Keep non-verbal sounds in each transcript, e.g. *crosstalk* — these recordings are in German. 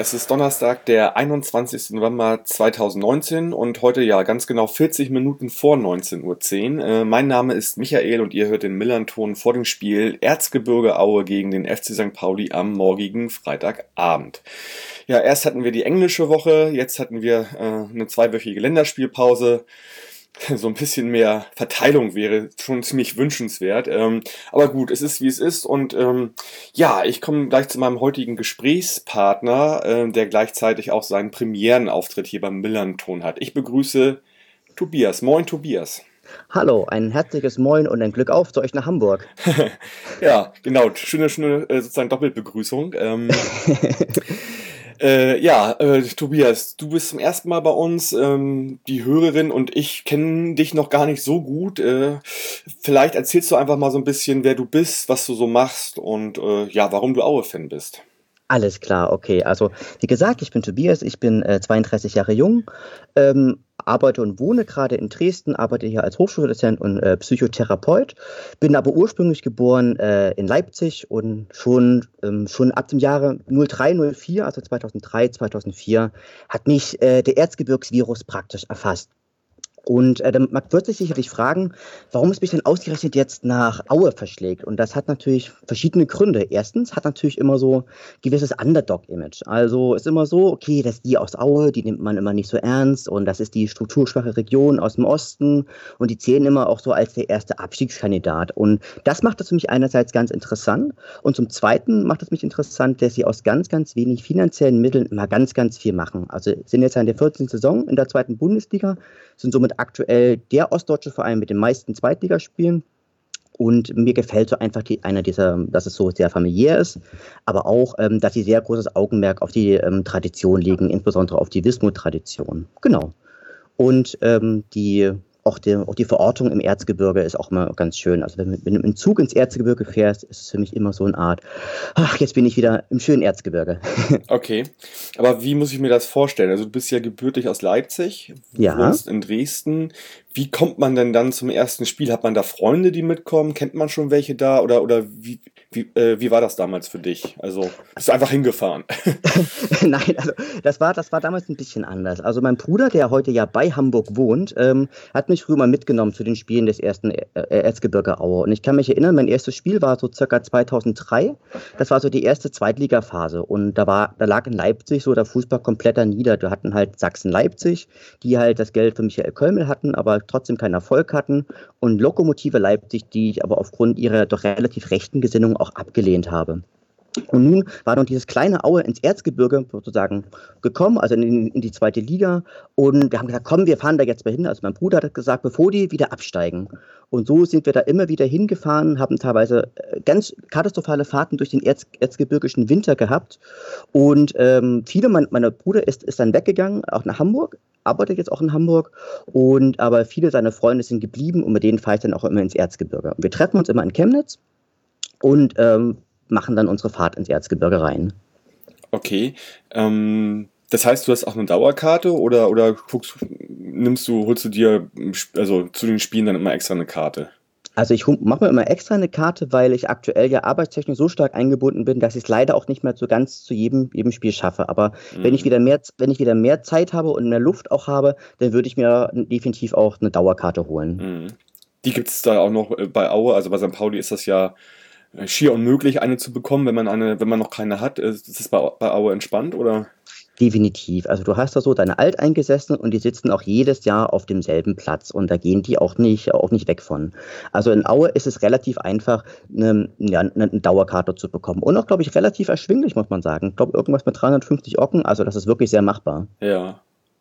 es ist Donnerstag, der 21. November 2019 und heute ja ganz genau 40 Minuten vor 19.10 Uhr. Äh, mein Name ist Michael und ihr hört den Millanton vor dem Spiel Erzgebirge Aue gegen den FC St. Pauli am morgigen Freitagabend. Ja, erst hatten wir die englische Woche, jetzt hatten wir äh, eine zweiwöchige Länderspielpause. *laughs* So ein bisschen mehr Verteilung wäre schon ziemlich wünschenswert. Ähm, aber gut, es ist wie es ist. Und ähm, ja, ich komme gleich zu meinem heutigen Gesprächspartner, äh, der gleichzeitig auch seinen Premierenauftritt hier beim Millanton hat. Ich begrüße Tobias. Moin, Tobias. Hallo, ein herzliches Moin und ein Glück auf zu euch nach Hamburg. *laughs* ja, genau. Schöne, schöne äh, sozusagen Doppelbegrüßung. Ähm, *laughs* Äh, ja, äh, Tobias, du bist zum ersten Mal bei uns. Ähm, die Hörerin und ich kennen dich noch gar nicht so gut. Äh, vielleicht erzählst du einfach mal so ein bisschen, wer du bist, was du so machst und äh, ja, warum du Aue-Fan bist. Alles klar, okay. Also wie gesagt, ich bin Tobias, ich bin äh, 32 Jahre jung, ähm, arbeite und wohne gerade in Dresden, arbeite hier als Hochschuldozent und äh, Psychotherapeut, bin aber ursprünglich geboren äh, in Leipzig und schon, ähm, schon ab dem Jahre 03, 04, also 2003, 2004, hat mich äh, der Erzgebirgsvirus praktisch erfasst. Und äh, man wird sich sicherlich fragen, warum es mich denn ausgerechnet jetzt nach Aue verschlägt. Und das hat natürlich verschiedene Gründe. Erstens hat natürlich immer so gewisses Underdog-Image. Also ist immer so, okay, das ist die aus Aue, die nimmt man immer nicht so ernst. Und das ist die strukturschwache Region aus dem Osten. Und die zählen immer auch so als der erste Abstiegskandidat. Und das macht das für mich einerseits ganz interessant. Und zum Zweiten macht es mich interessant, dass sie aus ganz, ganz wenig finanziellen Mitteln immer ganz, ganz viel machen. Also sind jetzt in der 14. Saison in der zweiten Bundesliga, sind somit aktuell der ostdeutsche Verein mit den meisten Zweitligaspielen. Und mir gefällt so einfach die, einer dieser, dass es so sehr familiär ist, aber auch, ähm, dass sie sehr großes Augenmerk auf die ähm, Tradition legen, insbesondere auf die Wismut-Tradition. Genau. Und ähm, die auch die, auch die Verortung im Erzgebirge ist auch immer ganz schön. Also wenn, wenn du im Zug ins Erzgebirge fährst, ist es für mich immer so eine Art, ach, jetzt bin ich wieder im schönen Erzgebirge. *laughs* okay, aber wie muss ich mir das vorstellen? Also du bist ja gebürtig aus Leipzig, ja. wohnst in Dresden. Wie kommt man denn dann zum ersten Spiel? Hat man da Freunde, die mitkommen? Kennt man schon welche da? Oder, oder wie, wie, äh, wie war das damals für dich? Also bist du einfach hingefahren? *laughs* *laughs* Nein, also das war, das war damals ein bisschen anders. Also mein Bruder, der heute ja bei Hamburg wohnt, ähm, hat mich früher mal mitgenommen zu den Spielen des ersten äh, Erzgebirge Aue. Und ich kann mich erinnern, mein erstes Spiel war so circa 2003. Das war so die erste Zweitligaphase. Und da war, da lag in Leipzig so der Fußball komplett nieder. Wir hatten halt Sachsen-Leipzig, die halt das Geld für Michael Kölmel hatten, aber trotzdem keinen Erfolg hatten. Und Lokomotive Leipzig, die ich aber aufgrund ihrer doch relativ rechten Gesinnung auch abgelehnt habe. Und nun war dann dieses kleine Aue ins Erzgebirge sozusagen gekommen, also in, in, die zweite Liga. Und wir haben gesagt, komm, wir fahren da jetzt mal hin. Also mein Bruder hat gesagt, bevor die wieder absteigen. Und so sind wir da immer wieder hingefahren, haben teilweise äh, ganz katastrophale Fahrten durch den Erz, erzgebirgischen Winter gehabt. Und ähm, viele, mein, meiner Bruder ist, ist dann weggegangen, auch nach Hamburg, arbeitet jetzt auch in Hamburg. Und aber viele seiner Freunde sind geblieben und mit denen fahre ich dann auch immer ins Erzgebirge. Und wir treffen uns immer in Chemnitz und ähm, machen dann unsere Fahrt ins Erzgebirge rein. Okay. Ähm, das heißt, du hast auch eine Dauerkarte oder, oder guckst, nimmst du, holst du dir also zu den Spielen dann immer extra eine Karte? Also ich mache mir immer extra eine Karte, weil ich aktuell ja arbeitstechnisch so stark eingebunden bin, dass ich es leider auch nicht mehr so ganz zu jedem, jedem Spiel schaffe. Aber mhm. wenn ich wieder mehr, wenn ich wieder mehr Zeit habe und mehr Luft auch habe, dann würde ich mir definitiv auch eine Dauerkarte holen. Mhm. Die gibt es da auch noch äh, bei Aue, also bei St. Pauli ist das ja schier unmöglich, eine zu bekommen, wenn man eine, wenn man noch keine hat. Ist das bei, bei Aue entspannt oder? Definitiv. Also du hast da so deine Alteingesessenen und die sitzen auch jedes Jahr auf demselben Platz und da gehen die auch nicht, auch nicht weg von. Also in Aue ist es relativ einfach, eine, ja, eine Dauerkarte zu bekommen. Und auch, glaube ich, relativ erschwinglich, muss man sagen. Ich glaube, irgendwas mit 350 Ocken, also das ist wirklich sehr machbar. Ja,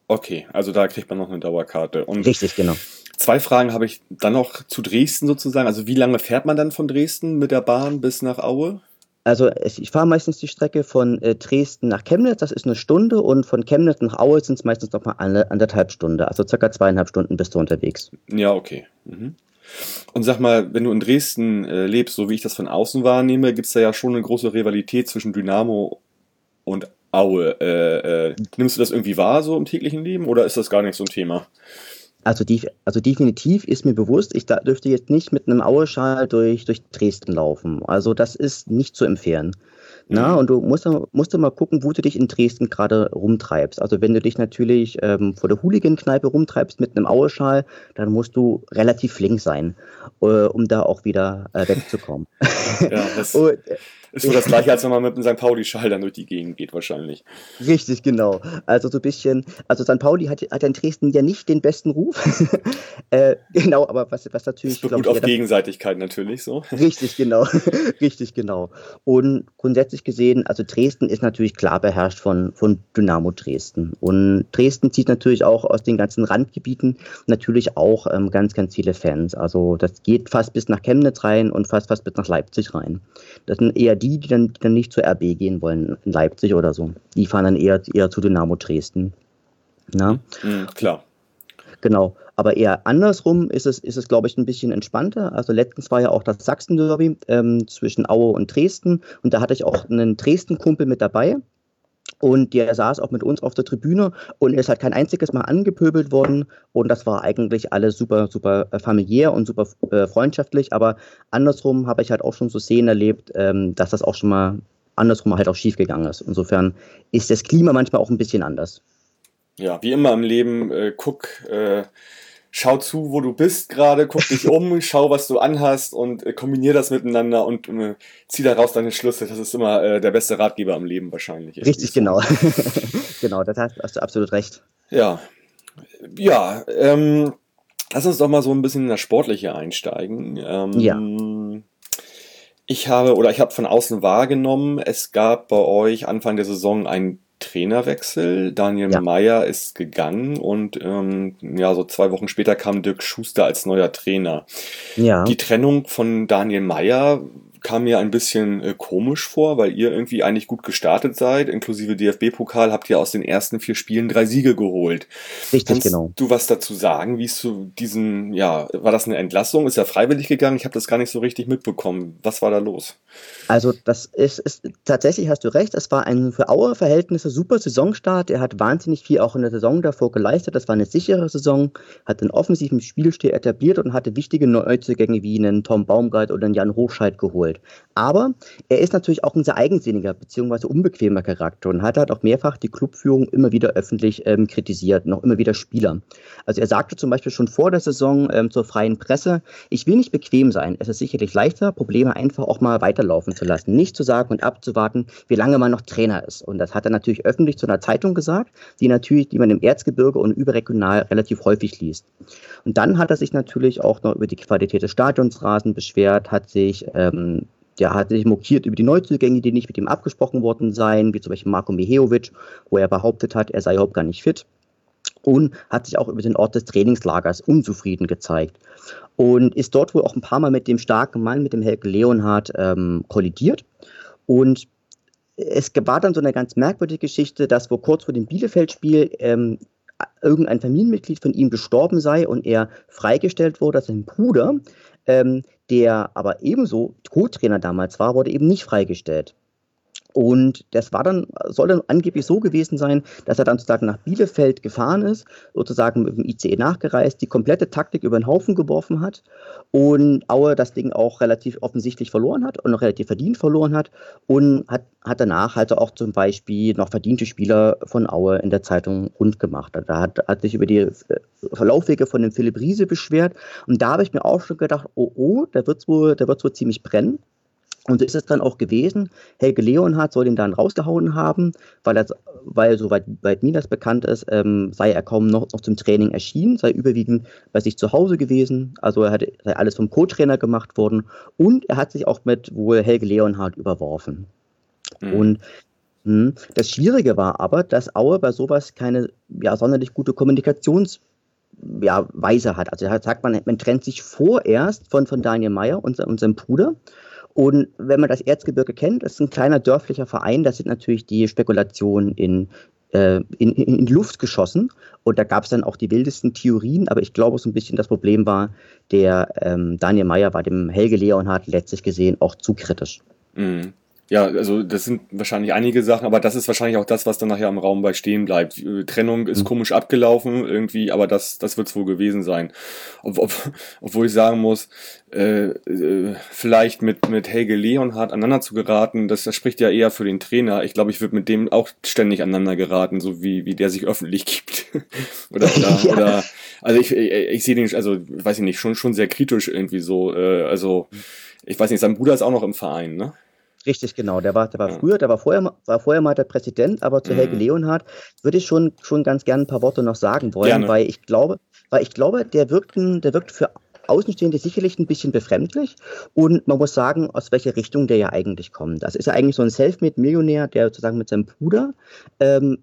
okay. Also da kriegt man noch eine Dauerkarte. Und Richtig, genau. Zwei Fragen habe ich dann noch zu Dresden sozusagen. Also wie lange fährt man dann von Dresden mit der Bahn bis nach Aue? Also ich fahre meistens die Strecke von äh, Dresden nach Chemnitz, das ist eine Stunde, und von Chemnitz nach Aue sind es meistens noch mal eine, anderthalb Stunden, also circa zweieinhalb Stunden bist du unterwegs. Ja, okay. Mhm. Und sag mal, wenn du in Dresden äh, lebst, so wie ich das von außen wahrnehme, gibt es da ja schon eine große Rivalität zwischen Dynamo und Aue. Äh, äh, nimmst du das irgendwie wahr so im täglichen Leben oder ist das gar nicht so ein Thema? Also, die, also definitiv ist mir bewusst, ich da, dürfte jetzt nicht mit einem Auerschal durch, durch Dresden laufen. Also das ist nicht zu empfehlen. Na, und du musst, musst mal gucken, wo du dich in Dresden gerade rumtreibst. Also wenn du dich natürlich ähm, vor der Hooligan-Kneipe rumtreibst mit einem Aueschal, dann musst du relativ flink sein, äh, um da auch wieder äh, wegzukommen. Ja, das *laughs* und, ist so das gleiche, als wenn man mit einem St. Pauli-Schal dann durch die Gegend geht, wahrscheinlich. Richtig, genau. Also so ein bisschen, also St. Pauli hat, hat in Dresden ja nicht den besten Ruf. *laughs* äh, genau, aber was, was natürlich. Das beruht auf Gegenseitigkeit natürlich so. *laughs* Richtig, genau. *laughs* Richtig, genau. Und grundsätzlich gesehen, also Dresden ist natürlich klar beherrscht von, von Dynamo Dresden. Und Dresden zieht natürlich auch aus den ganzen Randgebieten natürlich auch ähm, ganz, ganz viele Fans. Also das geht fast bis nach Chemnitz rein und fast, fast bis nach Leipzig rein. Das sind eher die, die dann, die dann nicht zur RB gehen wollen, in Leipzig oder so. Die fahren dann eher, eher zu Dynamo Dresden. Na? Mhm, klar. Genau, aber eher andersrum ist es, ist es, glaube ich, ein bisschen entspannter. Also letztens war ja auch das Sachsen-Derby ähm, zwischen Aue und Dresden und da hatte ich auch einen Dresden-Kumpel mit dabei. Und der saß auch mit uns auf der Tribüne und ist halt kein einziges Mal angepöbelt worden. Und das war eigentlich alles super, super äh, familiär und super äh, freundschaftlich. Aber andersrum habe ich halt auch schon so Szenen erlebt, ähm, dass das auch schon mal andersrum halt auch schief gegangen ist. Insofern ist das Klima manchmal auch ein bisschen anders. Ja, wie immer im Leben, äh, guck, äh, schau zu, wo du bist gerade, guck dich um, *laughs* schau, was du anhast und äh, kombinier das miteinander und äh, zieh daraus deine Schlüsse. Das ist immer äh, der beste Ratgeber im Leben wahrscheinlich. Richtig, genau. *laughs* genau, das hast, hast, du absolut recht. Ja. Ja, ähm, lass uns doch mal so ein bisschen in das Sportliche einsteigen. Ähm, ja. Ich habe oder ich habe von außen wahrgenommen, es gab bei euch Anfang der Saison ein Trainerwechsel. Daniel ja. Meyer ist gegangen und ähm, ja, so zwei Wochen später kam Dirk Schuster als neuer Trainer. Ja. Die Trennung von Daniel Meyer kam mir ein bisschen äh, komisch vor, weil ihr irgendwie eigentlich gut gestartet seid. Inklusive DFB-Pokal habt ihr aus den ersten vier Spielen drei Siege geholt. Richtig, Kannst genau. du was dazu sagen, wie es zu diesen, ja, war das eine Entlassung? Ist ja freiwillig gegangen? Ich habe das gar nicht so richtig mitbekommen. Was war da los? Also das ist, ist tatsächlich hast du recht. Es war ein für Auer Verhältnisse super Saisonstart. Er hat wahnsinnig viel auch in der Saison davor geleistet. Das war eine sichere Saison, hat einen offensiven Spielstil etabliert und hatte wichtige Neuzugänge wie einen Tom Baumgart oder einen Jan Hochscheid geholt geholt. Aber er ist natürlich auch ein sehr eigensinniger bzw. unbequemer Charakter und hat halt auch mehrfach die Clubführung immer wieder öffentlich ähm, kritisiert, noch immer wieder Spieler. Also er sagte zum Beispiel schon vor der Saison ähm, zur freien Presse, ich will nicht bequem sein. Es ist sicherlich leichter, Probleme einfach auch mal weiterlaufen zu lassen. Nicht zu sagen und abzuwarten, wie lange man noch Trainer ist. Und das hat er natürlich öffentlich zu einer Zeitung gesagt, die natürlich, die man im Erzgebirge und überregional relativ häufig liest. Und dann hat er sich natürlich auch noch über die Qualität des Stadionsrasen beschwert, hat sich ähm, der hat sich mokiert über die Neuzugänge, die nicht mit ihm abgesprochen worden seien, wie zum Beispiel Marko Miheovic, wo er behauptet hat, er sei überhaupt gar nicht fit. Und hat sich auch über den Ort des Trainingslagers unzufrieden gezeigt. Und ist dort wohl auch ein paar Mal mit dem starken Mann, mit dem Helge Leonhardt, ähm, kollidiert. Und es war dann so eine ganz merkwürdige Geschichte, dass wo kurz vor dem Bielefeld-Spiel ähm, irgendein Familienmitglied von ihm gestorben sei und er freigestellt wurde, sein Bruder ähm, der aber ebenso Co-Trainer damals war, wurde eben nicht freigestellt. Und das war dann, soll dann angeblich so gewesen sein, dass er dann sozusagen nach Bielefeld gefahren ist, sozusagen mit dem ICE nachgereist, die komplette Taktik über den Haufen geworfen hat und Aue das Ding auch relativ offensichtlich verloren hat und noch relativ verdient verloren hat und hat, hat danach halt auch zum Beispiel noch verdiente Spieler von Aue in der Zeitung rund gemacht. Da hat, hat sich über die äh, Verlaufwege von dem Philipp Riese beschwert und da habe ich mir auch schon gedacht, oh oh, da wird es wohl, wohl ziemlich brennen. Und so ist es dann auch gewesen. Helge Leonhardt soll ihn dann rausgehauen haben, weil, er, weil soweit weit mir das bekannt ist, ähm, sei er kaum noch, noch, zum Training erschienen, sei überwiegend bei sich zu Hause gewesen. Also er hatte, sei alles vom Co-Trainer gemacht worden und er hat sich auch mit wohl Helge Leonhardt überworfen. Mhm. Und mh, hm, das Schwierige war aber, dass Aue bei sowas keine ja, sonderlich gute Kommunikations- ja, Weise hat. Also da sagt man, man trennt sich vorerst von, von Daniel Meyer und, und seinem Bruder und wenn man das Erzgebirge kennt, das ist ein kleiner dörflicher Verein, da sind natürlich die Spekulationen in, äh, in, in, Luft geschossen. Und da gab es dann auch die wildesten Theorien, aber ich glaube, so ein bisschen das Problem war, der ähm, Daniel Meyer war dem Helge Leonhardt letztlich gesehen auch zu kritisch. Mhm. Ja, also das sind wahrscheinlich einige Sachen, aber das ist wahrscheinlich auch das, was dann nachher im Raum bei stehen bleibt. Äh, Trennung ist mhm. komisch abgelaufen irgendwie, aber das, das wird es wohl gewesen sein. Ob, ob, obwohl ich sagen muss, äh, äh, vielleicht mit, mit Helge Leonhardt aneinander zu geraten, das, das spricht ja eher für den Trainer. Ich glaube, ich würde mit dem auch ständig aneinander geraten, so wie, wie der sich öffentlich *laughs* gibt. oder, *laughs* oder, ja. oder, also ich, ich, ich sehe den, also weiß ich nicht, schon, schon sehr kritisch irgendwie so. Äh, also ich weiß nicht, sein Bruder ist auch noch im Verein, ne? Richtig, genau. Der war, der war früher, der war vorher, war vorher mal der Präsident, aber zu mhm. Helge Leonhardt würde ich schon, schon ganz gerne ein paar Worte noch sagen wollen, gerne. weil ich glaube, weil ich glaube, der wirkt, der wirkt für Außenstehende sicherlich ein bisschen befremdlich und man muss sagen, aus welcher Richtung der ja eigentlich kommt. Das ist ja eigentlich so ein Selfmade-Millionär, der sozusagen mit seinem Bruder ähm,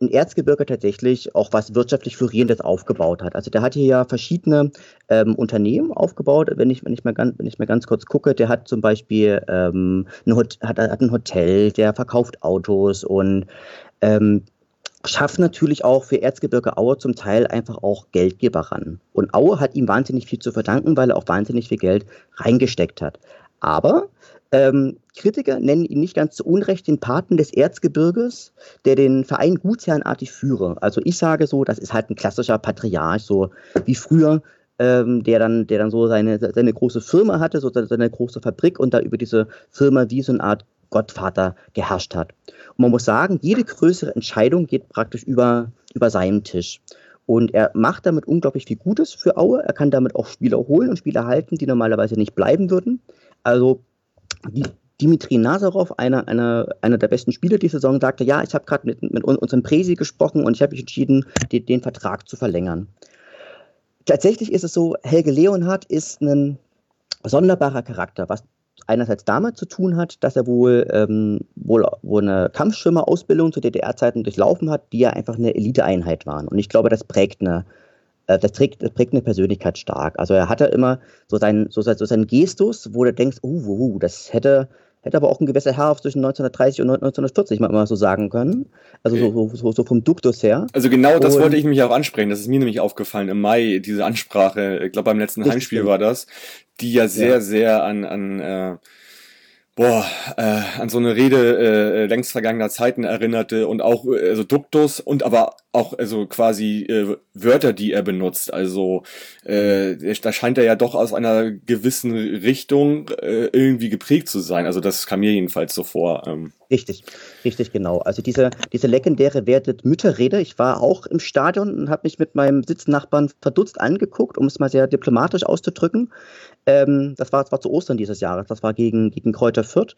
in Erzgebirge tatsächlich auch was wirtschaftlich Florierendes aufgebaut hat. Also der hat hier ja verschiedene ähm, Unternehmen aufgebaut. Wenn ich, wenn, ich mal ganz, wenn ich mal ganz kurz gucke, der hat zum Beispiel ähm, ein, hat, hat ein Hotel, der verkauft Autos und ähm, schafft natürlich auch für Erzgebirge Aue zum Teil einfach auch Geldgeber ran. Und Aue hat ihm wahnsinnig viel zu verdanken, weil er auch wahnsinnig viel Geld reingesteckt hat. Aber ähm, Kritiker nennen ihn nicht ganz zu Unrecht den Paten des Erzgebirges, der den Verein gutsherrenartig führe. Also ich sage so, das ist halt ein klassischer Patriarch, so wie früher, ähm, der, dann, der dann so seine, seine große Firma hatte, so seine große Fabrik und da über diese Firma wie so eine Art Gottvater geherrscht hat. Und man muss sagen, jede größere Entscheidung geht praktisch über, über seinen Tisch. Und er macht damit unglaublich viel Gutes für Aue. Er kann damit auch Spieler holen und Spieler halten, die normalerweise nicht bleiben würden. Also Dimitri Nazarov, einer, einer, einer der besten Spieler dieser Saison, sagte, ja, ich habe gerade mit, mit unserem Presi gesprochen und ich habe mich entschieden, den, den Vertrag zu verlängern. Tatsächlich ist es so, Helge Leonhardt ist ein sonderbarer Charakter, was einerseits damit zu tun hat, dass er wohl, ähm, wohl, wohl eine Kampfschirmerausbildung zu DDR-Zeiten durchlaufen hat, die ja einfach eine Eliteeinheit waren. Und ich glaube, das prägt eine, das, trägt, das prägt eine Persönlichkeit stark. Also er hatte immer so seinen, so, so seinen Gestus, wo du denkst, uh, uh, uh, das hätte, hätte aber auch ein gewisser Herr zwischen 1930 und 1940 mal, mal so sagen können. Also so, so, so vom Duktus her. Also genau das und, wollte ich nämlich auch ansprechen. Das ist mir nämlich aufgefallen im Mai, diese Ansprache, ich glaube beim letzten Heimspiel war das, die ja sehr, ja. sehr an, an äh, boah, äh, an so eine Rede äh, längst vergangener Zeiten erinnerte und auch äh, also Duktus und aber auch also quasi äh, Wörter, die er benutzt. Also äh, da scheint er ja doch aus einer gewissen Richtung äh, irgendwie geprägt zu sein. Also das kam mir jedenfalls so vor. Ähm. Richtig, richtig genau. Also diese, diese legendäre wertet Mütterrede. Ich war auch im Stadion und habe mich mit meinem Sitznachbarn verdutzt angeguckt, um es mal sehr diplomatisch auszudrücken. Ähm, das, war, das war zu Ostern dieses Jahres. Das war gegen, gegen Kräuter Fürth.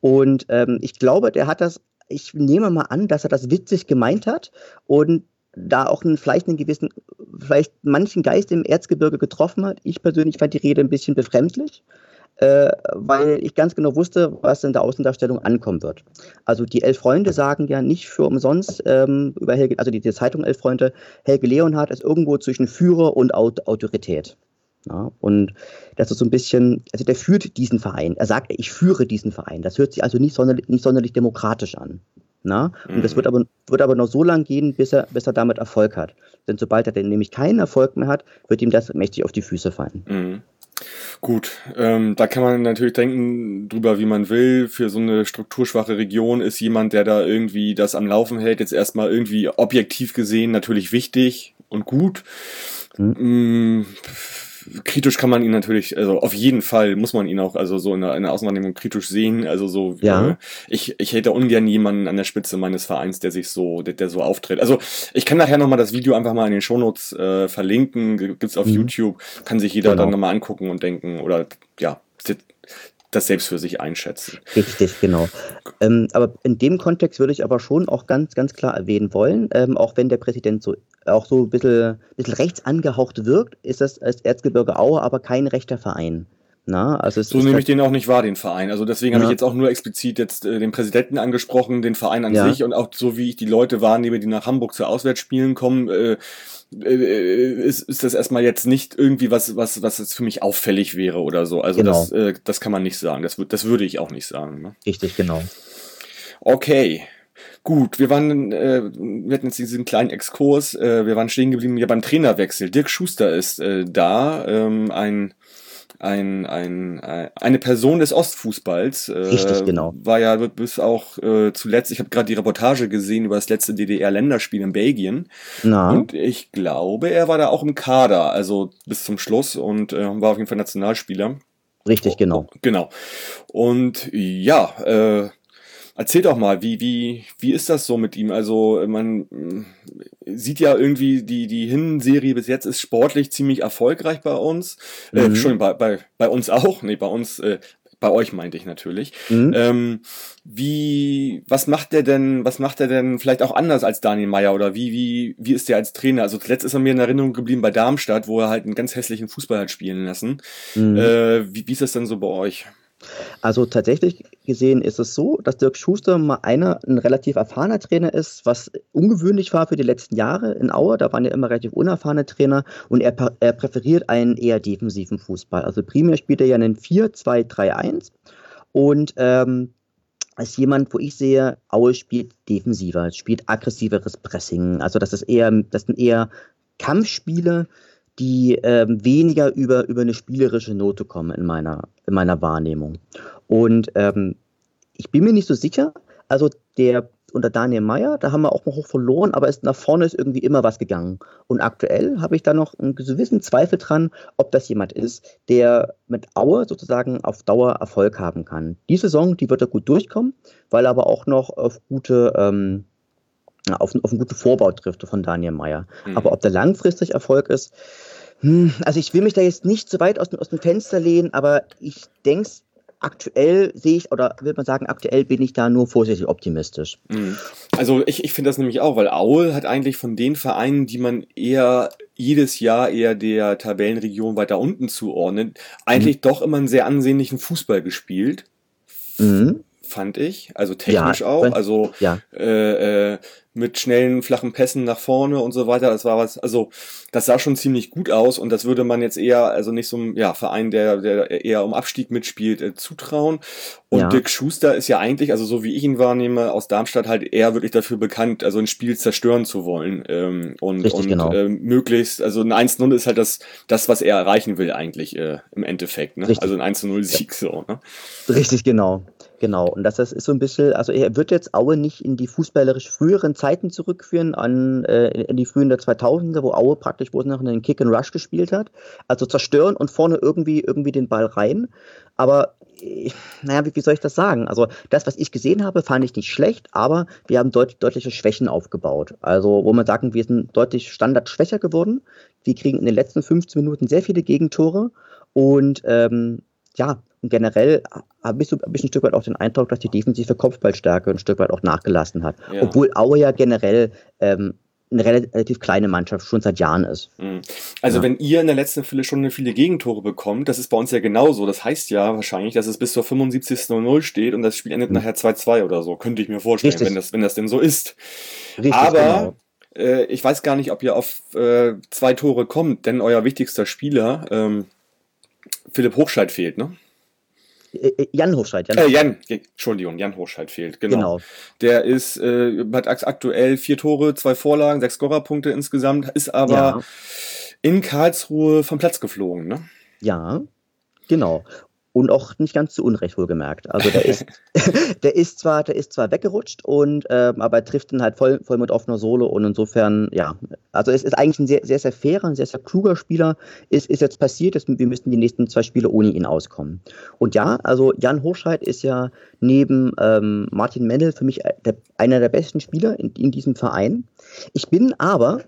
Und ähm, ich glaube, der hat das ich nehme mal an, dass er das witzig gemeint hat und da auch einen, vielleicht einen gewissen, vielleicht manchen Geist im Erzgebirge getroffen hat. Ich persönlich fand die Rede ein bisschen befremdlich, äh, weil ich ganz genau wusste, was in der Außendarstellung ankommen wird. Also die Elf Freunde sagen ja nicht für umsonst ähm, über Helge, also die, die Zeitung Elf Freunde, Helge Leonhardt ist irgendwo zwischen Führer und Autorität. Ja, und das ist so ein bisschen, also der führt diesen Verein. Er sagt, ich führe diesen Verein. Das hört sich also nicht sonderlich, nicht sonderlich demokratisch an. Na? Und mhm. das wird aber, wird aber noch so lange gehen, bis er, bis er damit Erfolg hat. Denn sobald er denn nämlich keinen Erfolg mehr hat, wird ihm das mächtig auf die Füße fallen. Mhm. Gut, ähm, da kann man natürlich denken drüber, wie man will. Für so eine strukturschwache Region ist jemand, der da irgendwie das am Laufen hält, jetzt erstmal irgendwie objektiv gesehen natürlich wichtig und gut. Mhm. Mm, kritisch kann man ihn natürlich, also auf jeden Fall muss man ihn auch, also so in der, in der Außenwahrnehmung kritisch sehen. Also so, ja. äh, ich, ich hätte ungern jemanden an der Spitze meines Vereins, der sich so, der, der so auftritt. Also ich kann nachher nochmal das Video einfach mal in den Shownotes äh, verlinken, gibt's auf mhm. YouTube, kann sich jeder genau. dann nochmal angucken und denken oder ja, das selbst für sich einschätzen. Richtig, genau. Ähm, aber in dem Kontext würde ich aber schon auch ganz, ganz klar erwähnen wollen, ähm, auch wenn der Präsident so auch so ein bisschen, bisschen rechts angehaucht wirkt, ist das als Erzgebirge Aue aber kein rechter Verein. Na, also so nehme ich den auch nicht wahr, den Verein. Also deswegen ja. habe ich jetzt auch nur explizit jetzt äh, den Präsidenten angesprochen, den Verein an ja. sich und auch so wie ich die Leute wahrnehme, die nach Hamburg zu Auswärtsspielen kommen, äh, äh, ist, ist das erstmal jetzt nicht irgendwie was, was, was jetzt für mich auffällig wäre oder so. Also genau. das, äh, das kann man nicht sagen. Das, das würde ich auch nicht sagen. Ne? Richtig, genau. Okay. Gut, wir waren, äh, wir hatten jetzt diesen kleinen Exkurs, äh, wir waren stehen geblieben ja beim Trainerwechsel. Dirk Schuster ist äh, da, ähm, ein ein, ein, ein, eine Person des Ostfußballs. Äh, Richtig, genau. War ja bis auch äh, zuletzt, ich habe gerade die Reportage gesehen über das letzte DDR-Länderspiel in Belgien. Na. Und ich glaube, er war da auch im Kader, also bis zum Schluss und äh, war auf jeden Fall Nationalspieler. Richtig, genau. Genau. Und ja, äh, Erzähl doch mal, wie, wie, wie ist das so mit ihm? Also, man äh, sieht ja irgendwie, die, die Hinserie bis jetzt ist sportlich ziemlich erfolgreich bei uns. Äh, mhm. Äh, schon bei, bei, bei uns auch. Nee, bei uns, äh, bei euch meinte ich natürlich. Mhm. Ähm, wie, was macht der denn, was macht er denn vielleicht auch anders als Daniel Meyer oder wie, wie, wie ist der als Trainer? Also zuletzt ist er mir in Erinnerung geblieben bei Darmstadt, wo er halt einen ganz hässlichen Fußball hat spielen lassen. Mhm. Äh, wie, wie ist das denn so bei euch? Also tatsächlich gesehen ist es so, dass Dirk Schuster mal einer, ein relativ erfahrener Trainer ist, was ungewöhnlich war für die letzten Jahre in Aue. Da waren ja immer relativ unerfahrene Trainer und er, er präferiert einen eher defensiven Fußball. Also primär spielt er ja einen 4-2-3-1 und ähm, als jemand, wo ich sehe, Aue spielt defensiver, spielt aggressiveres Pressing. Also das ist eher, das sind eher Kampfspiele, die ähm, weniger über, über eine spielerische Note kommen in meiner, in meiner Wahrnehmung. Und ähm, ich bin mir nicht so sicher, also der unter Daniel Meyer, da haben wir auch mal hoch verloren, aber es, nach vorne ist irgendwie immer was gegangen. Und aktuell habe ich da noch einen gewissen Zweifel dran, ob das jemand ist, der mit Aue sozusagen auf Dauer Erfolg haben kann. Die Saison, die wird er gut durchkommen, weil er aber auch noch auf gute ähm, auf, auf einen guten Vorbau trifft von Daniel Meyer. Mhm. Aber ob der langfristig Erfolg ist, hm, also ich will mich da jetzt nicht so weit aus, aus dem Fenster lehnen, aber ich denke, aktuell sehe ich, oder will man sagen, aktuell bin ich da nur vorsichtig optimistisch. Mhm. Also ich, ich finde das nämlich auch, weil Aue hat eigentlich von den Vereinen, die man eher jedes Jahr eher der Tabellenregion weiter unten zuordnet, eigentlich mhm. doch immer einen sehr ansehnlichen Fußball gespielt. Mhm fand ich. Also technisch ja, auch. Also ja. äh, äh, mit schnellen, flachen Pässen nach vorne und so weiter. Das war was, also das sah schon ziemlich gut aus und das würde man jetzt eher, also nicht so einem ja, Verein, der, der eher um Abstieg mitspielt, äh, zutrauen. Und ja. Dick Schuster ist ja eigentlich, also so wie ich ihn wahrnehme, aus Darmstadt halt eher wirklich dafür bekannt, also ein Spiel zerstören zu wollen. Ähm, und Richtig, und genau. ähm, möglichst, also ein 1-0 ist halt das, das, was er erreichen will eigentlich äh, im Endeffekt. Ne? Also ein 1-0-Sieg so. Ne? Richtig, genau. Genau, und das ist so ein bisschen, also er wird jetzt Aue nicht in die fußballerisch früheren Zeiten zurückführen, an äh, in die frühen der 2000er, wo Aue praktisch, es noch einen Kick and Rush gespielt hat. Also zerstören und vorne irgendwie, irgendwie den Ball rein. Aber, äh, naja, wie, wie soll ich das sagen? Also das, was ich gesehen habe, fand ich nicht schlecht, aber wir haben deut deutliche Schwächen aufgebaut. Also wo man sagen, wir sind deutlich standardschwächer geworden. Wir kriegen in den letzten 15 Minuten sehr viele Gegentore und ähm, ja, generell habe ich so ein bisschen Stück weit auch den Eindruck, dass die defensive Kopfballstärke ein Stück weit auch nachgelassen hat. Ja. Obwohl Aue ja generell ähm, eine relativ kleine Mannschaft schon seit Jahren ist. Mhm. Also ja. wenn ihr in der letzten Fülle schon viele Gegentore bekommt, das ist bei uns ja genauso. Das heißt ja wahrscheinlich, dass es bis zur 75.0 steht und das Spiel endet mhm. nachher 2-2 oder so. Könnte ich mir vorstellen, wenn das, wenn das denn so ist. Richtig, Aber genau. äh, ich weiß gar nicht, ob ihr auf äh, zwei Tore kommt, denn euer wichtigster Spieler, ähm, Philipp Hochscheid, fehlt, ne? Äh, äh, Jan Hochscheid. Jan, äh, Jan, Entschuldigung, Jan Hochscheid fehlt, genau. genau. Der ist, äh, hat aktuell vier Tore, zwei Vorlagen, sechs Scorerpunkte insgesamt, ist aber ja. in Karlsruhe vom Platz geflogen, ne? Ja, genau und auch nicht ganz zu Unrecht wohlgemerkt. Also der ist, *laughs* *laughs* der ist zwar, der ist zwar weggerutscht und ähm, aber er trifft dann halt voll, voll mit offener Sohle und insofern, ja, also es ist eigentlich ein sehr, sehr, sehr fairer, ein sehr, sehr kluger Spieler. Ist, ist jetzt passiert, dass wir müssten die nächsten zwei Spiele ohne ihn auskommen. Und ja, also Jan Hochscheid ist ja neben ähm, Martin Mendel für mich der, einer der besten Spieler in, in diesem Verein. Ich bin aber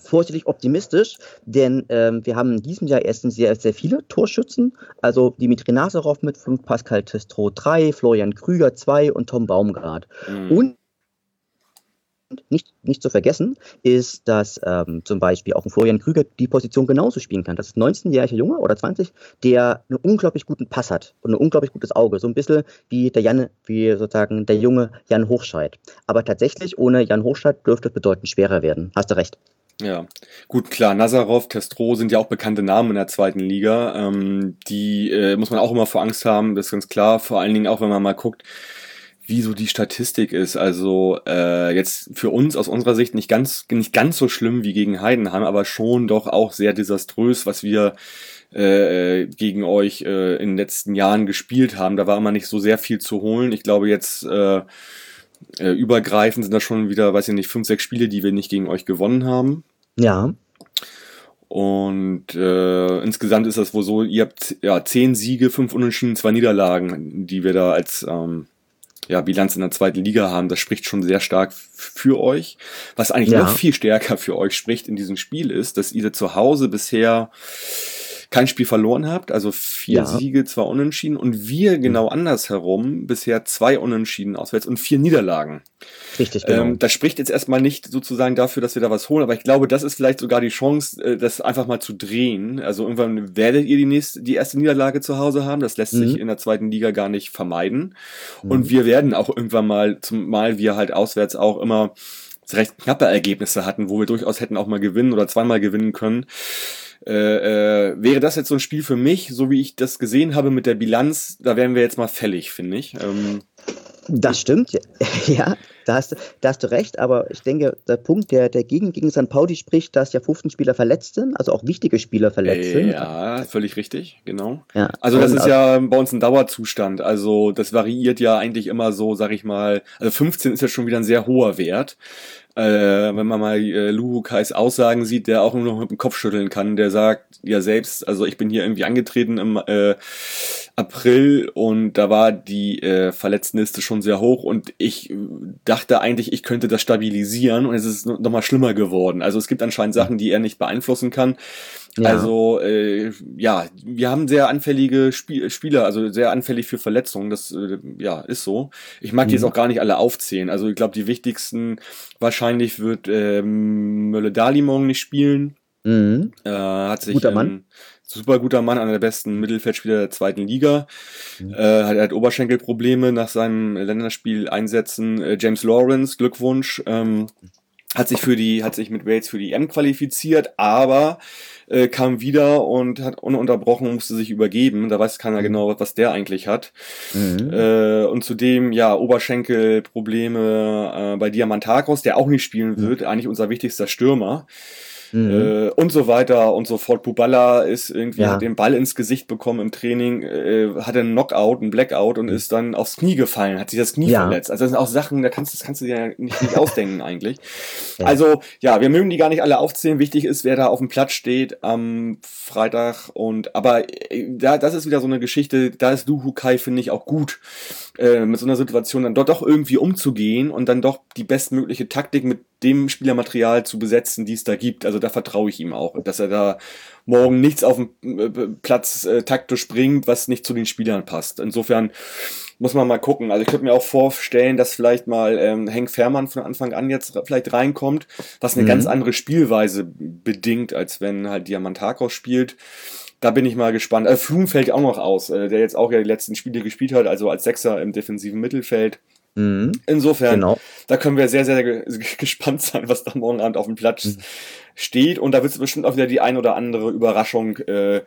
vorsichtig optimistisch, denn ähm, wir haben in diesem Jahr erstens sehr, sehr viele Torschützen. Also Dimitri Nazarov mit 5, Pascal Testro 3, Florian Krüger 2 und Tom Baumgart. Mhm. Und nicht, nicht zu vergessen ist, dass ähm, zum Beispiel auch ein Florian Krüger die Position genauso spielen kann. Das ist ein 19-jähriger Junge oder 20, der einen unglaublich guten Pass hat und ein unglaublich gutes Auge. So ein bisschen wie der Jan, wie sozusagen der junge Jan Hochscheid. Aber tatsächlich ohne Jan Hochscheid dürfte es bedeutend schwerer werden. Hast du recht. Ja, gut, klar, Nazarov, Testro sind ja auch bekannte Namen in der zweiten Liga. Ähm, die äh, muss man auch immer vor Angst haben, das ist ganz klar. Vor allen Dingen auch, wenn man mal guckt, wie so die Statistik ist. Also äh, jetzt für uns aus unserer Sicht nicht ganz, nicht ganz so schlimm wie gegen Heidenheim, aber schon doch auch sehr desaströs, was wir äh, gegen euch äh, in den letzten Jahren gespielt haben. Da war immer nicht so sehr viel zu holen. Ich glaube jetzt äh, äh, übergreifend sind das schon wieder, weiß ich nicht, fünf, sechs Spiele, die wir nicht gegen euch gewonnen haben. Ja. Und äh, insgesamt ist das wohl so, ihr habt ja zehn Siege, fünf Unentschieden, zwei Niederlagen, die wir da als ähm, ja, Bilanz in der zweiten Liga haben. Das spricht schon sehr stark für euch. Was eigentlich Ja. noch viel stärker für euch spricht in diesem Spiel ist, dass ihr zu Hause bisher kein Spiel verloren habt, also vier Ja. Siege, zwei Unentschieden und wir genau andersherum bisher zwei Unentschieden auswärts und vier Niederlagen. Richtig, genau. Ähm, das spricht jetzt erstmal nicht sozusagen dafür, dass wir da was holen, aber ich glaube, das ist vielleicht sogar die Chance, äh, das einfach mal zu drehen. Also irgendwann werdet ihr die nächste, die erste Niederlage zu Hause haben. Das lässt sich Mhm. in der zweiten Liga gar nicht vermeiden. Und wir werden auch irgendwann mal, zumal wir halt auswärts auch immer recht knappe Ergebnisse hatten, wo wir durchaus hätten auch mal gewinnen oder zweimal gewinnen können. Äh, äh, wäre das jetzt so ein Spiel für mich, so wie ich das gesehen habe mit der Bilanz, da wären wir jetzt mal fällig, finde ich. Ähm, Das stimmt, ja. *laughs* da, hast, du- da hast du recht, aber ich denke, der Punkt, der, der gegen, gegen St. Pauli spricht, dass ja 15 Spieler verletzt sind, also auch wichtige Spieler verletzt sind. Ja, völlig richtig, genau. Ja. Also das ist ja bei uns ein Dauerzustand. Also das variiert ja eigentlich immer so, sag ich mal. Also 15 ist ja schon wieder ein sehr hoher Wert. Äh, wenn man mal äh, Luhukais Aussagen sieht, der auch nur noch mit dem Kopf schütteln kann, der sagt ja selbst, also ich bin hier irgendwie angetreten im äh, April und da war die äh, Verletztenliste schon sehr hoch und ich dachte eigentlich, ich könnte das stabilisieren und es ist noch mal schlimmer geworden. Also es gibt anscheinend Sachen, die er nicht beeinflussen kann. Ja. Also äh, ja, wir haben sehr anfällige Spiel Spieler, also sehr anfällig für Verletzungen. Das äh, ja ist so. Ich mag die jetzt Mhm. auch gar nicht alle aufzählen. Also ich glaube, die wichtigsten wahrscheinlich wird ähm, Mölle Dalimong nicht spielen. Mhm. Äh, hat sich Guter Mann. super guter Mann, einer der besten Mittelfeldspieler der zweiten Liga. Mhm. Äh, hat, hat Oberschenkelprobleme nach seinem Länderspiel einsetzen. Äh, James Lawrence, Glückwunsch. Ähm, hat sich für die, hat sich mit Wales für die EM qualifiziert, aber äh, kam wieder und hat ununterbrochen musste sich übergeben. Da weiß keiner genau, was der eigentlich hat. Mhm. Äh, und zudem, ja, Oberschenkelprobleme äh, bei Diamantakos, der auch nicht spielen wird, eigentlich unser wichtigster Stürmer. Mhm. Äh, und so weiter und so fort. Bubala ist irgendwie, Ja. hat den Ball ins Gesicht bekommen im Training, äh, hatte einen Knockout, einen Blackout und ist dann aufs Knie gefallen, hat sich das Knie Ja. verletzt. Also das sind auch Sachen, da kannst, das kannst du dir ja nicht, nicht *laughs* ausdenken eigentlich. Ja. Also, ja, wir mögen die gar nicht alle aufzählen. Wichtig ist, wer da auf dem Platz steht am Freitag und, aber äh, da, das ist wieder so eine Geschichte, da ist Luhu Kai, finde ich, auch gut, äh, mit so einer Situation dann dort doch irgendwie umzugehen und dann doch die bestmögliche Taktik mit dem Spielermaterial zu besetzen, die es da gibt. Also da vertraue ich ihm auch, dass er da morgen nichts auf dem äh, Platz äh, taktisch bringt, was nicht zu den Spielern passt. Insofern muss man mal gucken. Also ich könnte mir auch vorstellen, dass vielleicht mal ähm, Henk Fährmann von Anfang an jetzt vielleicht reinkommt, was eine Mhm. ganz andere Spielweise bedingt, als wenn halt Diamantakos spielt. Da bin ich mal gespannt. Äh, Flum fällt auch noch aus, äh, der jetzt auch ja die letzten Spiele gespielt hat, also als Sechser im defensiven Mittelfeld. Mhm. Insofern, Genau. da können wir sehr, sehr ge *laughs* gespannt sein, was da morgen Abend auf dem Platz Mhm. steht. Und da wird es bestimmt auch wieder die ein oder andere Überraschung äh,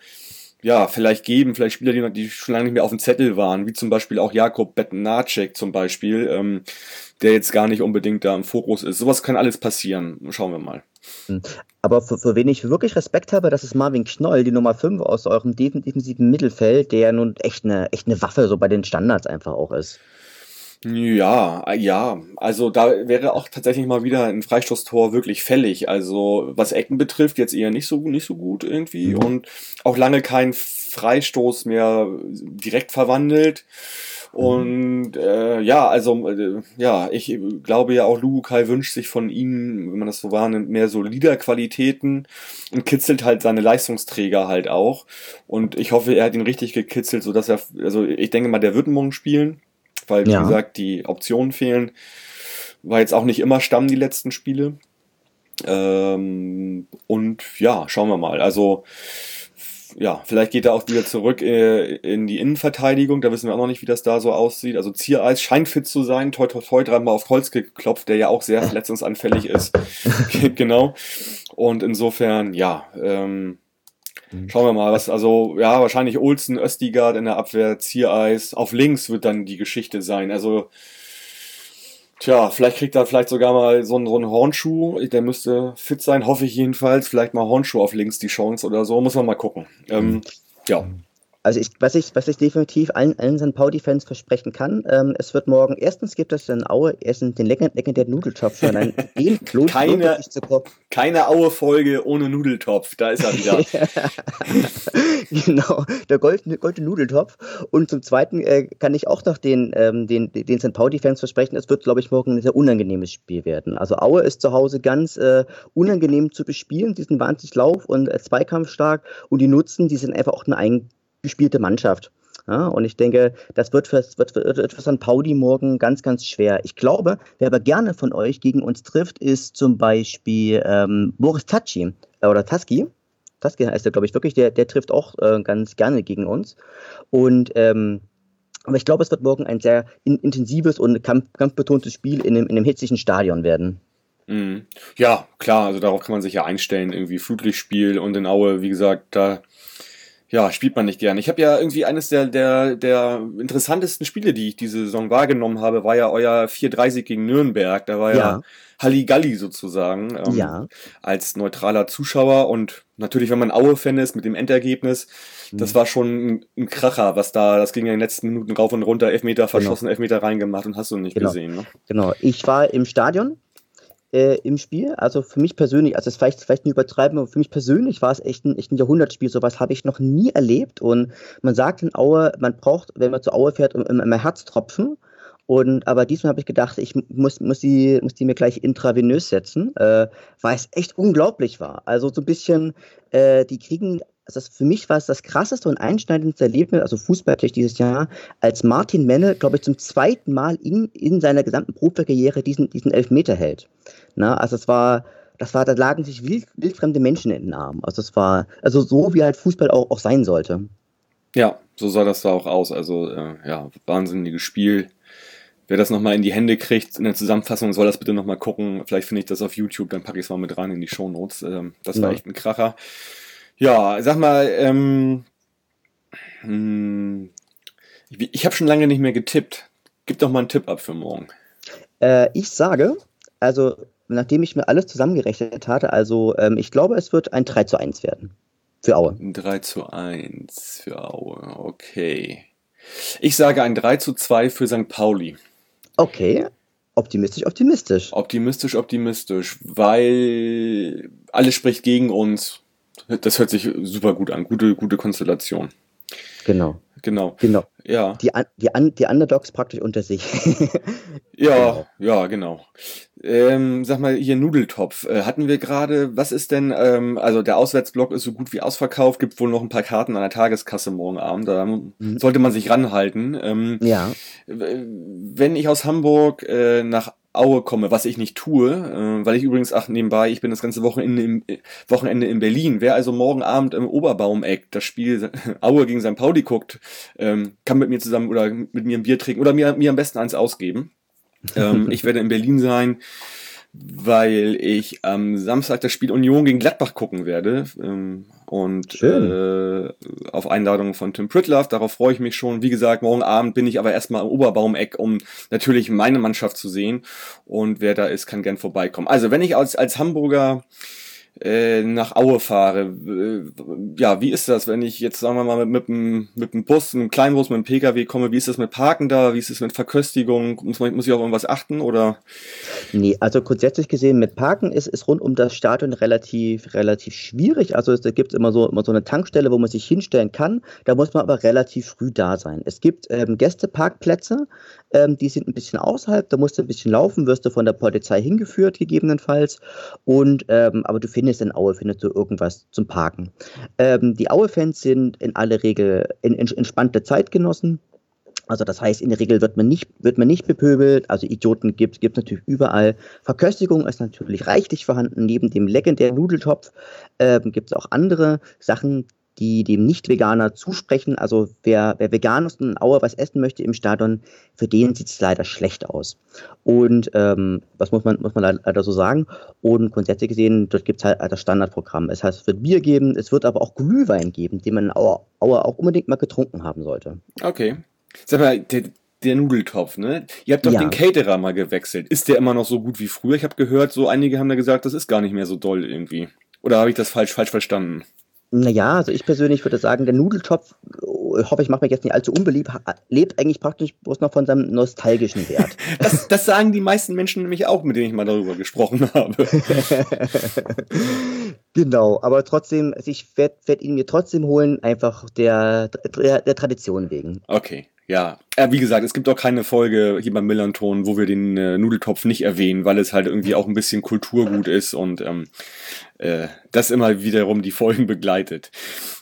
ja, vielleicht geben, vielleicht Spieler, die, noch, die schon lange nicht mehr auf dem Zettel waren, wie zum Beispiel auch Jakob Bettenacek zum Beispiel, ähm, der jetzt gar nicht unbedingt da im Fokus ist. Sowas kann alles passieren. Schauen wir mal. Aber für, für wen ich wirklich Respekt habe, das ist Marvin Knoll, die Nummer 5 aus eurem defen- defensiven Mittelfeld, der ja nun echt eine, echt eine Waffe so bei den Standards einfach auch ist. Ja, äh, ja. Also da wäre auch tatsächlich mal wieder ein Freistoßtor wirklich fällig. Also was Ecken betrifft, jetzt eher nicht so nicht so gut irgendwie Mhm. und auch lange kein Freistoß mehr direkt verwandelt. Und äh, ja, also äh, ja, ich glaube ja auch Lukai wünscht sich von ihm, wenn man das so wahrnimmt, mehr so Liederqualitäten und kitzelt halt seine Leistungsträger halt auch. Und ich hoffe, er hat ihn richtig gekitzelt, so dass er, also ich denke mal, der wird morgen spielen, weil wie Ja. gesagt die Optionen fehlen. War jetzt auch nicht immer Stamm die letzten Spiele. Ähm, und ja, schauen wir mal. Also ja, vielleicht geht er auch wieder zurück äh, in die Innenverteidigung. Da wissen wir auch noch nicht, wie das da so aussieht. Also Ziereis scheint fit zu sein. Toi, toi, toi, dreimal auf Holz geklopft, der ja auch sehr verletzungsanfällig ist. *laughs* *laughs* genau. Und insofern, ja, ähm, schauen wir mal, was, also, ja, wahrscheinlich Olsen, Östigard in der Abwehr, Ziereis. Auf links wird dann die Geschichte sein. Also, Tja, vielleicht kriegt er vielleicht sogar mal so einen, so einen Hornschuh. Der müsste fit sein, hoffe ich jedenfalls. Vielleicht mal Hornschuh auf links die Chance oder so. Muss man mal gucken. Ähm, ja. Also ich, was ich, was ich definitiv allen, allen St. Pauli-Fans versprechen kann, ähm, es wird morgen, erstens gibt es in Aue erstens den legendären Nudeltopf einen *laughs* den lohnt, keine, lohnt sich zu ko- keine Aue-Folge ohne Nudeltopf. Da ist er wieder. *laughs* *laughs* genau, der goldene, goldene Nudeltopf. Und zum Zweiten äh, kann ich auch noch den, ähm, den, den St. Pauli-Fans versprechen, es wird, glaube ich, morgen ein sehr unangenehmes Spiel werden. Also Aue ist zu Hause ganz äh, unangenehm zu bespielen, die sind wahnsinnig lauf- und äh, zweikampfstark und die nutzen, die sind einfach auch eine eingespielte Mannschaft. Ja, und ich denke, das wird für, wird, wird für St. Pauli morgen ganz, ganz schwer. Ich glaube, wer aber gerne von euch gegen uns trifft, ist zum Beispiel ähm, Boris Tatschi äh, oder Taski. Taski heißt er, glaube ich, wirklich. Der, der trifft auch äh, ganz gerne gegen uns. Und ähm, aber ich glaube, es wird morgen ein sehr in, intensives und kampf, kampfbetontes Spiel in einem, in einem hitzigen Stadion werden. Mhm. Ja, klar, also darauf kann man sich ja einstellen. Irgendwie Flutlichtspiel und in Aue, wie gesagt, da ja, spielt man nicht gern. Ich habe ja irgendwie eines der, der, der interessantesten Spiele, die ich diese Saison wahrgenommen habe, war ja euer 4-3-Sieg gegen Nürnberg. Da war ja, Ja. Halligalli sozusagen ähm, Ja. als neutraler Zuschauer und natürlich, wenn man Aue-Fan ist mit dem Endergebnis, das war schon ein, ein Kracher, was da, das ging ja in den letzten Minuten rauf und runter, Elfmeter verschossen, Elfmeter reingemacht und hast du nicht Genau. gesehen, ne? Genau. Ich war im Stadion äh, im Spiel. Also für mich persönlich, also es vielleicht, vielleicht nicht übertreiben, aber für mich persönlich war es echt ein, echt ein Jahrhundertspiel. Sowas habe ich noch nie erlebt. Und man sagt in Aue, man braucht, wenn man zur Aue fährt, immer, immer Herztropfen. Und aber diesmal habe ich gedacht, ich muss, muss, die, muss die mir gleich intravenös setzen, äh, weil es echt unglaublich war. Also so ein bisschen, äh, die kriegen, also für mich war es das krasseste und einschneidendste Erlebnis, also fußballtechnisch dieses Jahr, als Martin Menne, glaube ich, zum zweiten Mal in, in seiner gesamten Profikarriere diesen, diesen Elfmeter hält. Na, also es war, das war, da lagen sich wild, wildfremde Menschen in den Armen. Also es war, also so wie halt Fußball auch, auch sein sollte. Ja, so sah das da auch aus. Also, äh, ja, wahnsinniges Spiel. Wer das nochmal in die Hände kriegt, in der Zusammenfassung, soll das bitte nochmal gucken. Vielleicht finde ich das auf YouTube, dann packe ich es mal mit rein in die Shownotes. Ähm, das war Ja. echt ein Kracher. Ja, sag mal, ähm, hm, ich, habe schon lange nicht mehr getippt. Gib doch mal einen Tipp ab für morgen. Äh, ich sage, also nachdem ich mir alles zusammengerechnet hatte, also ähm, ich glaube, es wird ein 3 zu 1 werden. Für Aue. Ein 3 zu 1 für Aue, okay. Ich sage ein 3 zu 2 für St. Pauli. Okay. Optimistisch, optimistisch. Optimistisch, optimistisch, weil alles spricht gegen uns. Das hört sich super gut an. Gute, gute Konstellation. Genau. Genau. Genau. Ja, Die, die, die Underdogs praktisch unter sich. *laughs* ja, ja, genau. Ähm, sag mal, hier Nudeltopf. Äh, hatten wir gerade, was ist denn, ähm, also der Auswärtsblock ist so gut wie ausverkauft, gibt wohl noch ein paar Karten an der Tageskasse morgen Abend. Da sollte man sich ranhalten. Ähm, ja. wenn ich aus Hamburg äh, nach Aue komme, was ich nicht tue, äh, weil ich übrigens, ach nebenbei, ich bin das ganze Wochenende im, äh, Wochenende in Berlin. Wer also morgen Abend im Oberbaumeck das Spiel *laughs* Aue gegen St. Pauli guckt, ähm, kann mit mir zusammen oder mit mir ein Bier trinken oder mir, mir am besten eins ausgeben. ähm, *laughs* ich werde in Berlin sein, weil ich am Samstag das Spiel Union gegen Gladbach gucken werde. Ähm, und Schön. äh, auf Einladung von Tim Pritloff, darauf freue ich mich schon. Wie gesagt, morgen Abend bin ich aber erstmal im Oberbaumeck, um natürlich meine Mannschaft zu sehen. Und wer da ist, kann gern vorbeikommen. Also wenn ich als, als Hamburger äh, nach Aue fahre, äh, ja, wie ist das, wenn ich jetzt, sagen wir mal, mit, mit, einem, mit einem Bus, einem Kleinbus, mit einem Pkw komme, wie ist das mit Parken da, wie ist es mit Verköstigung, muss, man, muss ich auf irgendwas achten oder? Nee, also grundsätzlich gesehen mit Parken ist, ist rund um das Stadion relativ, relativ schwierig. Also es, da gibt es immer so, immer so eine Tankstelle, wo man sich hinstellen kann. Da muss man aber relativ früh da sein. Es gibt ähm, Gästeparkplätze, ähm, die sind ein bisschen außerhalb, da musst du ein bisschen laufen, wirst du von der Polizei hingeführt, gegebenenfalls. Und ähm, aber du findest in Aue findest du irgendwas zum Parken. Ähm, die Aue-Fans sind in aller Regel in, in, entspannte Zeitgenossen. Also das heißt, in der Regel wird man nicht, wird man nicht bepöbelt, also Idioten gibt es natürlich überall. Verköstigung ist natürlich reichlich vorhanden. Neben dem legendären Nudeltopf ähm, gibt es auch andere Sachen, die dem Nicht-Veganer zusprechen. Also wer, wer vegan ist und in Aue was essen möchte im Stadion, für den sieht es leider schlecht aus. Und ähm, was muss man, muss man leider so sagen. Und grundsätzlich gesehen, dort gibt es halt das Standardprogramm. Es heißt, es wird Bier geben, es wird aber auch Glühwein geben, den man in Aue, Aue auch unbedingt mal getrunken haben sollte. Okay. Sag mal, der, der Nudeltopf, ne? Ihr habt doch Ja. den Caterer mal gewechselt. Ist der immer noch so gut wie früher? Ich habe gehört, so einige haben da gesagt, das ist gar nicht mehr so doll irgendwie. Oder habe ich das falsch, falsch verstanden? Naja, also ich persönlich würde sagen, der Nudeltopf, oh, ich hoffe, ich mache mich jetzt nicht allzu unbeliebt, lebt eigentlich praktisch bloß noch von seinem nostalgischen Wert. *laughs* Das, das sagen die meisten Menschen nämlich auch, mit denen ich mal darüber gesprochen habe. *laughs* genau, aber trotzdem, also ich werde werd ihn mir trotzdem holen, einfach der, der, der Tradition wegen. Okay, ja. Äh, wie gesagt, es gibt auch keine Folge hier beim Millanton, wo wir den äh, Nudeltopf nicht erwähnen, weil es halt irgendwie auch ein bisschen Kulturgut ist und ähm, äh, das immer wiederum die Folgen *laughs* begleitet.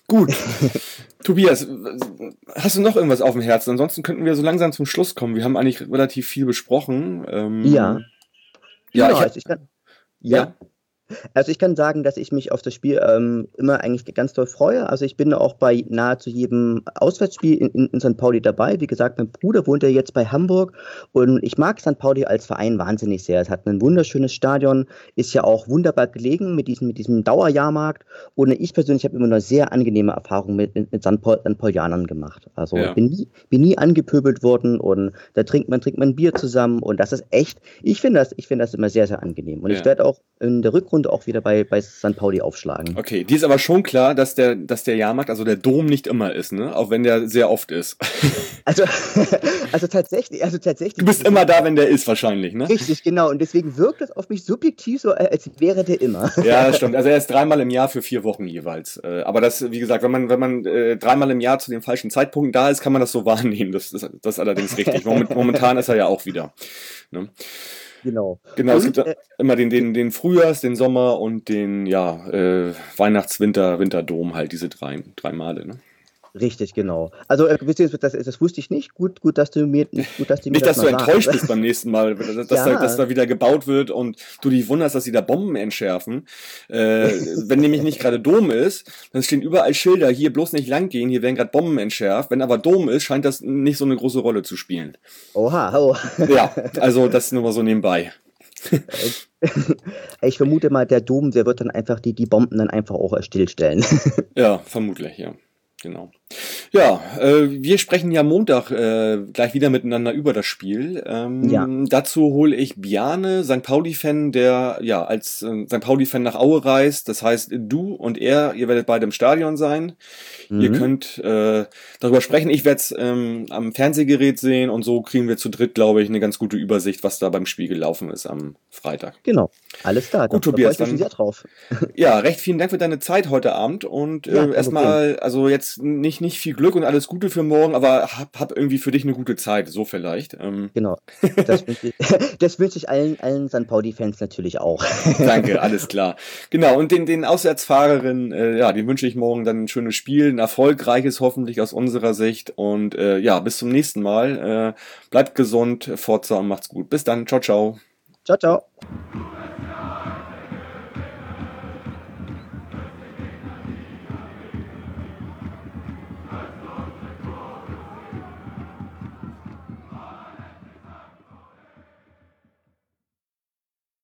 Gut. *laughs* Tobias, hast du noch irgendwas auf dem Herzen? Ansonsten könnten wir so langsam zum Schluss kommen. Wir haben eigentlich relativ viel besprochen. Ähm, Ja. Ja, Genau, ich hab, also ich kann, ja. ja. Also ich kann sagen, dass ich mich auf das Spiel ähm, immer eigentlich ganz doll freue. Also ich bin auch bei nahezu jedem Auswärtsspiel in, in, in St. Pauli dabei. Wie gesagt, mein Bruder wohnt ja jetzt bei Hamburg und ich mag St. Pauli als Verein wahnsinnig sehr. Es hat ein wunderschönes Stadion, ist ja auch wunderbar gelegen mit diesem, mit diesem Dauerjahrmarkt und ich persönlich habe immer eine sehr angenehme Erfahrung mit, mit, mit St. Paul, St. Paulianern gemacht. Also Ja. bin, nie, bin nie angepöbelt worden und da trinkt man, trinkt man Bier zusammen und das ist echt, ich finde das, ich finde das immer sehr, sehr angenehm. Und Ja. ich werde auch in der Rückrunde auch wieder bei, bei St. Pauli aufschlagen. Okay, dir ist aber schon klar, dass der, dass der Jahrmarkt, also der Dom nicht immer ist, ne? Auch wenn der sehr oft ist. *laughs* Also, *laughs* also tatsächlich, also tatsächlich. Du bist immer da, wenn der ist, wahrscheinlich, ne? Richtig, genau. Und deswegen wirkt es auf mich subjektiv so, als wäre der immer. *laughs* Ja, das stimmt. Also er ist dreimal im Jahr für vier Wochen jeweils. Äh, Aber das, wie gesagt, wenn man, wenn man äh, dreimal im Jahr zu den falschen Zeitpunkten da ist, kann man das so wahrnehmen. Das, das, das ist allerdings richtig. Moment, momentan ist er ja auch wieder. Ne? Genau. Genau, es Und, gibt äh, immer den, den, den Frühjahrs-, den Sommer- und den ja, äh, Weihnachts-, Winter-, Winterdom, halt diese drei, drei Male. Ne? Richtig, genau. Also äh, wisst ihr, das, das wusste ich nicht. Gut, gut, dass du mir gut, dass du mir Nicht, dass das du mal enttäuscht sagst. bist beim nächsten Mal, dass, dass, Ja. da, dass da wieder gebaut wird und du dich wunderst, dass sie da Bomben entschärfen. Äh, wenn nämlich nicht gerade Dom ist, dann stehen überall Schilder, hier bloß nicht lang gehen, hier werden gerade Bomben entschärft. Wenn aber Dom ist, scheint das nicht so eine große Rolle zu spielen. Oha, oh. Ja, also das nur mal so nebenbei. *laughs* Ich vermute mal, der Dom, der wird dann einfach die, die Bomben dann einfach auch stillstellen. Ja, vermutlich, ja. Genau. Ja, äh, wir sprechen ja Montag äh, gleich wieder miteinander über das Spiel. Ähm, Ja. Dazu hole ich Biane, St. Pauli-Fan, der ja als äh, St. Pauli-Fan nach Aue reist. Das heißt, du und er, ihr werdet beide im Stadion sein. Ihr Mhm. könnt äh, darüber sprechen. Ich werde es ähm, am Fernsehgerät sehen und so kriegen wir zu dritt, glaube ich, eine ganz gute Übersicht, was da beim Spiel gelaufen ist am Freitag. Genau. Alles klar. Gut, da Tobias, mich dann- sehr drauf. Ja, recht vielen Dank für deine Zeit heute Abend und Ja, äh, kein erstmal, also jetzt nicht, nicht viel Glück und alles Gute für morgen, aber hab, hab irgendwie für dich eine gute Zeit, so vielleicht. Ähm, Genau. *laughs* Das wünsche ich, *laughs* das wünsche ich allen, allen St. Pauli-Fans natürlich auch. *laughs* danke, alles klar. Genau, und den, den Auswärtsfahrerinnen, äh, ja, den wünsche ich morgen dann ein schönes Spiel, ein erfolgreiches hoffentlich aus unserer Sicht und äh, ja, bis zum nächsten Mal. Äh, bleibt gesund, Forza und macht's gut. Bis dann, ciao, ciao. Ciao, ciao.